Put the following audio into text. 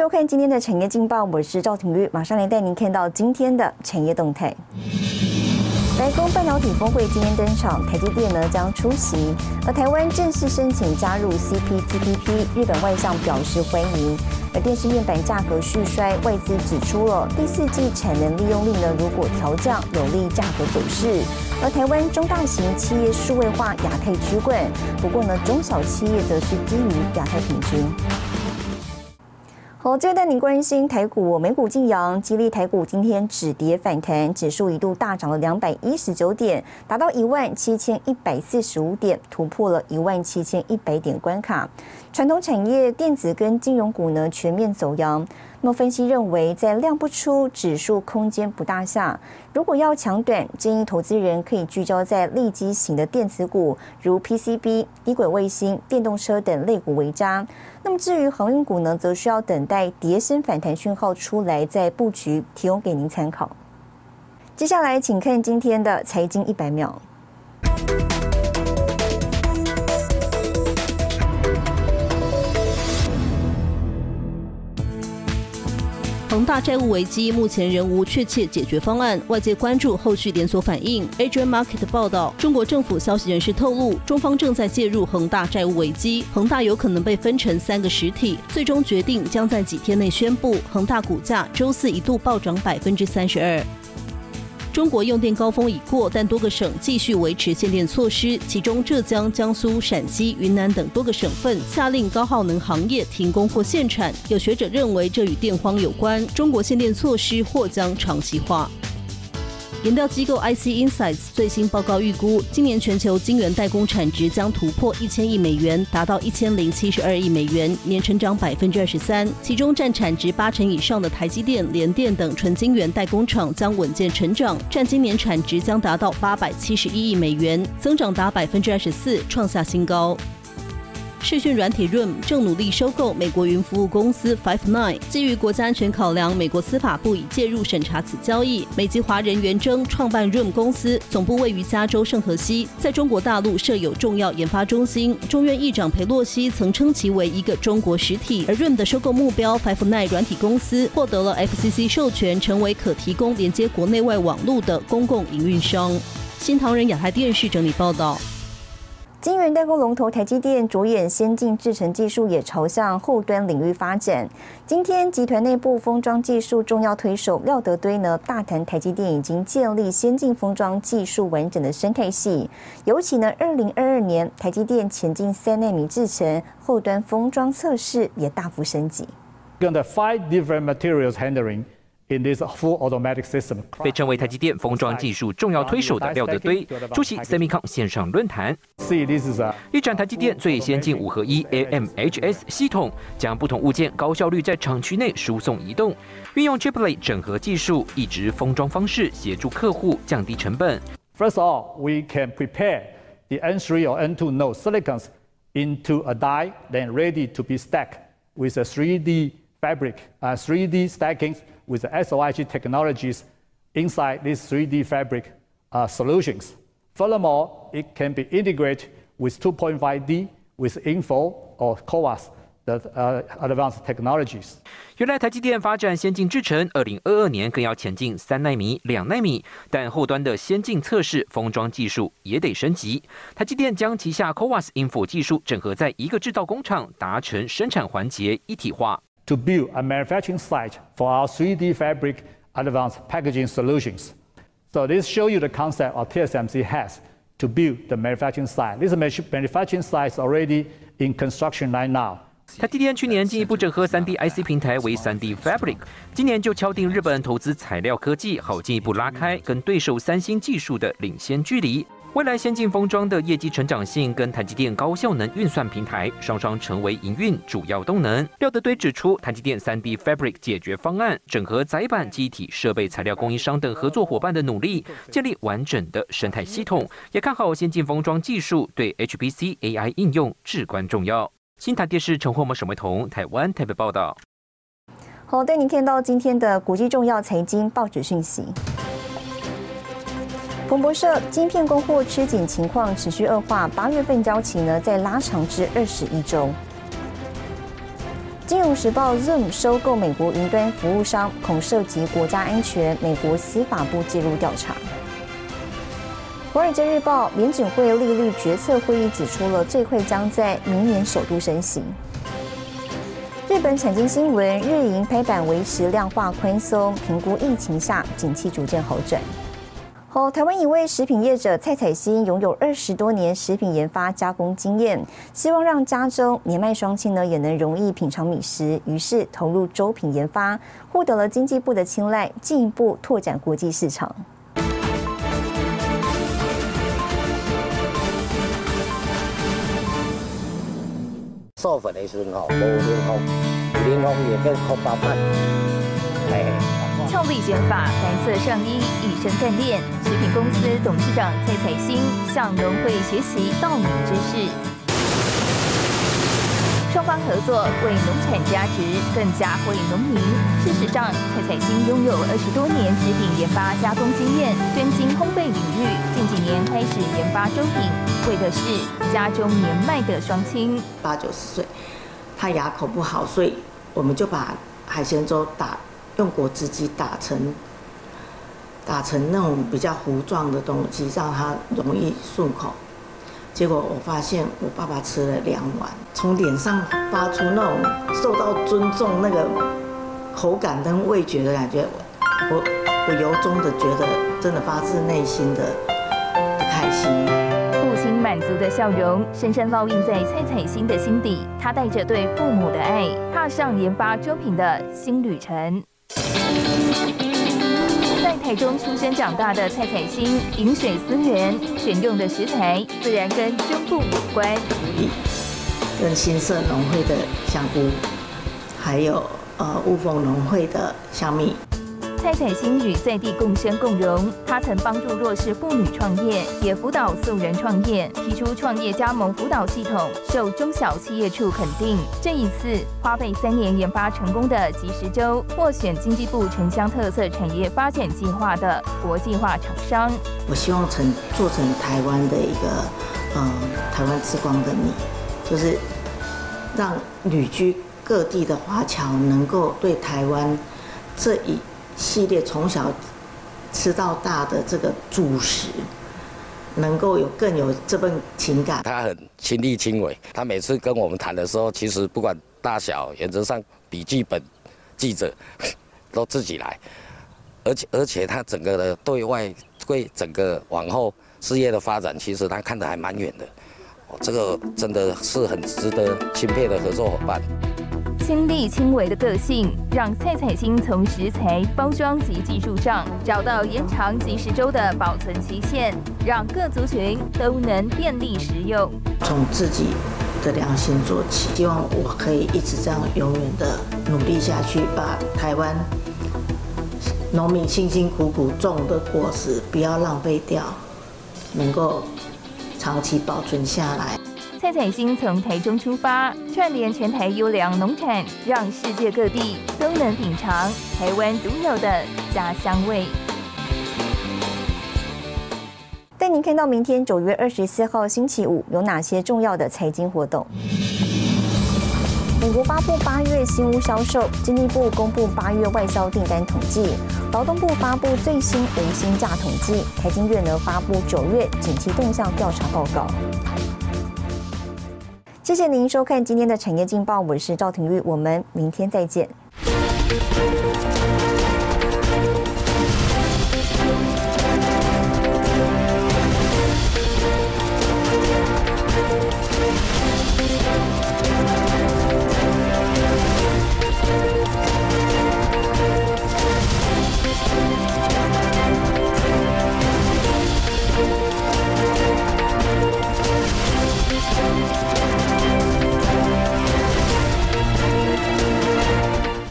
收看今天的产业劲报，我是赵廷玉，马上来带您看到今天的产业动态。白宫半导体峰会今天登场，台积电呢将出席，而台湾正式申请加入 CPTPP，日本外相表示欢迎。而电视面板价格续衰，外资指出了第四季产能利用率呢如果调降，有利价格走势。而台湾中大型企业数位化亚太居冠，不过呢中小企业则是低于亚太平均。好，接着带您关心台股，美股晋阳，激励台股今天止跌反弹，指数一度大涨了两百一十九点，达到一万七千一百四十五点，突破了一万七千一百点关卡。传统产业、电子跟金融股呢全面走阳。那么分析认为，在量不出、指数空间不大下，如果要抢短，建议投资人可以聚焦在利基型的电子股，如 PCB、低轨卫星、电动车等类股为佳。那么至于航运股呢，则需要等待跌升反弹讯号出来再布局，提供给您参考。接下来，请看今天的财经一百秒。恒大债务危机目前仍无确切解决方案，外界关注后续连锁反应。Asian Market 报道，中国政府消息人士透露，中方正在介入恒大债务危机，恒大有可能被分成三个实体，最终决定将在几天内宣布。恒大股价周四一度暴涨百分之三十二。中国用电高峰已过，但多个省继续维持限电措施，其中浙江、江苏、陕西、云南等多个省份下令高耗能行业停工或限产。有学者认为，这与电荒有关，中国限电措施或将长期化。研调机构 IC Insights 最新报告预估，今年全球晶圆代工产值将突破一千亿美元，达到一千零七十二亿美元，年成长百分之二十三。其中占产值八成以上的台积电、联电等纯晶圆代工厂将稳健成长，占今年产值将达到八百七十一亿美元，增长达百分之二十四，创下新高。视讯软体 Room 正努力收购美国云服务公司 Five Nine。基于国家安全考量，美国司法部已介入审查此交易。美籍华人袁征创办 Room 公司，总部位于加州圣荷西，在中国大陆设有重要研发中心。中院议长佩洛西曾称其为一个中国实体。而 Room 的收购目标 Five Nine 软体公司获得了 FCC 授权，成为可提供连接国内外网络的公共营运商。新唐人亚太电视整理报道。晶圆代工龙头台积电着眼先进制程技术，也朝向后端领域发展。今天集团内部封装技术重要推手廖德堆呢，大谈台积电已经建立先进封装技术完整的生态系。尤其呢，二零二二年台积电前进三纳米制程后端封装测试也大幅升级。five different materials handling. In this full automatic system. 被称为台积电封装技术重要推手的廖德堆出席 Semicon 线上论坛，一展台积电最先进五合一 AMHS 系统，将不同物件高效率在厂区内输送移动，运用 Chiplet 整合技术，一直封装方式协助客户降低成本。First of all, we can prepare the N3 or N2 node silicons into a die, then ready to be stacked with a 3D fabric, uh, 3D stacking with the SOIC technologies inside these 3D fabric solutions. Furthermore, it can be integrated with 2.5D, with Info or CoWAS, the advanced technologies. 原来台积电发展先进制程，二零二二年更要前进三纳米、两纳米，但后端的先进测试封装技术也得升级。台积电将旗下 CoWAS Info 技术整合在一个制造工厂，达成生产环节一体化。to build a manufacturing site for our 3D fabric advanced packaging solutions. So this shows you the concept of TSMC has to build the manufacturing site. This manufacturing site is already in construction right now. 台积电去年进一步整合 3D IC 平台为 3D Fabric，今年就敲定日本投资材料科技，好进一步拉开跟对手三星技术的领先距离。 未来先进封装的业绩成长性跟台积电高效能运算平台双双成为营运主要动能。廖德堆指出，台积电 3D Fabric 解决方案整合载板、机体、设备、材料供应商等合作伙伴的努力，建立完整的生态系统，也看好先进封装技术对 HPC AI 应用至关重要。新台电视陈慧模、沈维彤，台湾台北报道。好，带您看到今天的国际重要财经报纸讯息。彭博社，晶片供货吃紧情况持续恶化，八月份交期呢再拉长至二十一周。金融时报 Zoom 收购美国云端服务商，恐涉及国家安全，美国司法部介入调查。华尔街日报联准会利率决策会议指出了，最快将在明年首度升息。日本产经新闻日营拍板维持量化宽松，评估疫情下景气逐渐好转。好，台湾一位食品业者蔡彩欣拥有二十多年食品研发加工经验，希望让家中年迈双亲呢也能容易品尝米食，于是投入粥品研发，获得了经济部的青睐，进一步拓展国际市场。授粉的时候，无冷风，冷风也跟空包饭，哎。俏丽卷发，白色上衣，一身干练。食品公司董事长蔡彩星向农会学习稻米知识，双方合作为农产加值，更加惠农民。事实上，蔡彩星拥有二十多年食品研发加工经验，专精烘焙领域。近几年开始研发粥品，为的是家中年迈的双亲，八九十岁，他牙口不好，所以我们就把海鲜粥打。用果汁机打成，打成那种比较糊状的东西，让它容易顺口。结果我发现我爸爸吃了两碗，从脸上发出那种受到尊重、那个口感跟味觉的感觉，我我由衷的觉得，真的发自内心的开心。父亲满足的笑容，深深烙印在蔡彩欣的心底。他带着对父母的爱，踏上研发粥品的新旅程。在台中出生长大的蔡彩欣，饮水思源，选用的食材自然跟胸部有关。跟新色农会的香菇，还有呃雾峰农会的香米。蔡彩欣与在地共生共荣，她曾帮助弱势妇女创业，也辅导素人创业，提出创业加盟辅导系统，受中小企业处肯定。这一次花费三年研发成功的即时粥，获选经济部城乡特色产业发展计划的国际化厂商。我希望成做成台湾的一个，嗯，台湾之光的你，就是让旅居各地的华侨能够对台湾这一。系列从小吃到大的这个主食，能够有更有这份情感。他很亲力亲为，他每次跟我们谈的时候，其实不管大小，原则上笔记本记者 都自己来，而且而且他整个的对外对整个往后事业的发展，其实他看得还蛮远的。这个真的是很值得钦佩的合作伙伴。亲力亲为的个性，让蔡彩星从食材、包装及技术上找到延长即食粥的保存期限，让各族群都能便利食用。从自己的良心做起，希望我可以一直这样永远的努力下去，把台湾农民辛辛苦苦种的果实不要浪费掉，能够长期保存下来。蔡彩星从台中出发，串联全台优良农产，让世界各地都能品尝台湾独有的家乡味。带您看到明天九月二十四号星期五有哪些重要的财经活动？美国发布八月新屋销售，经济部公布八月外销订单统计，劳动部发布最新人薪价统计，台经院呢发布九月景气动向调查报告。谢谢您收看今天的产业劲报，我是赵廷玉，我们明天再见。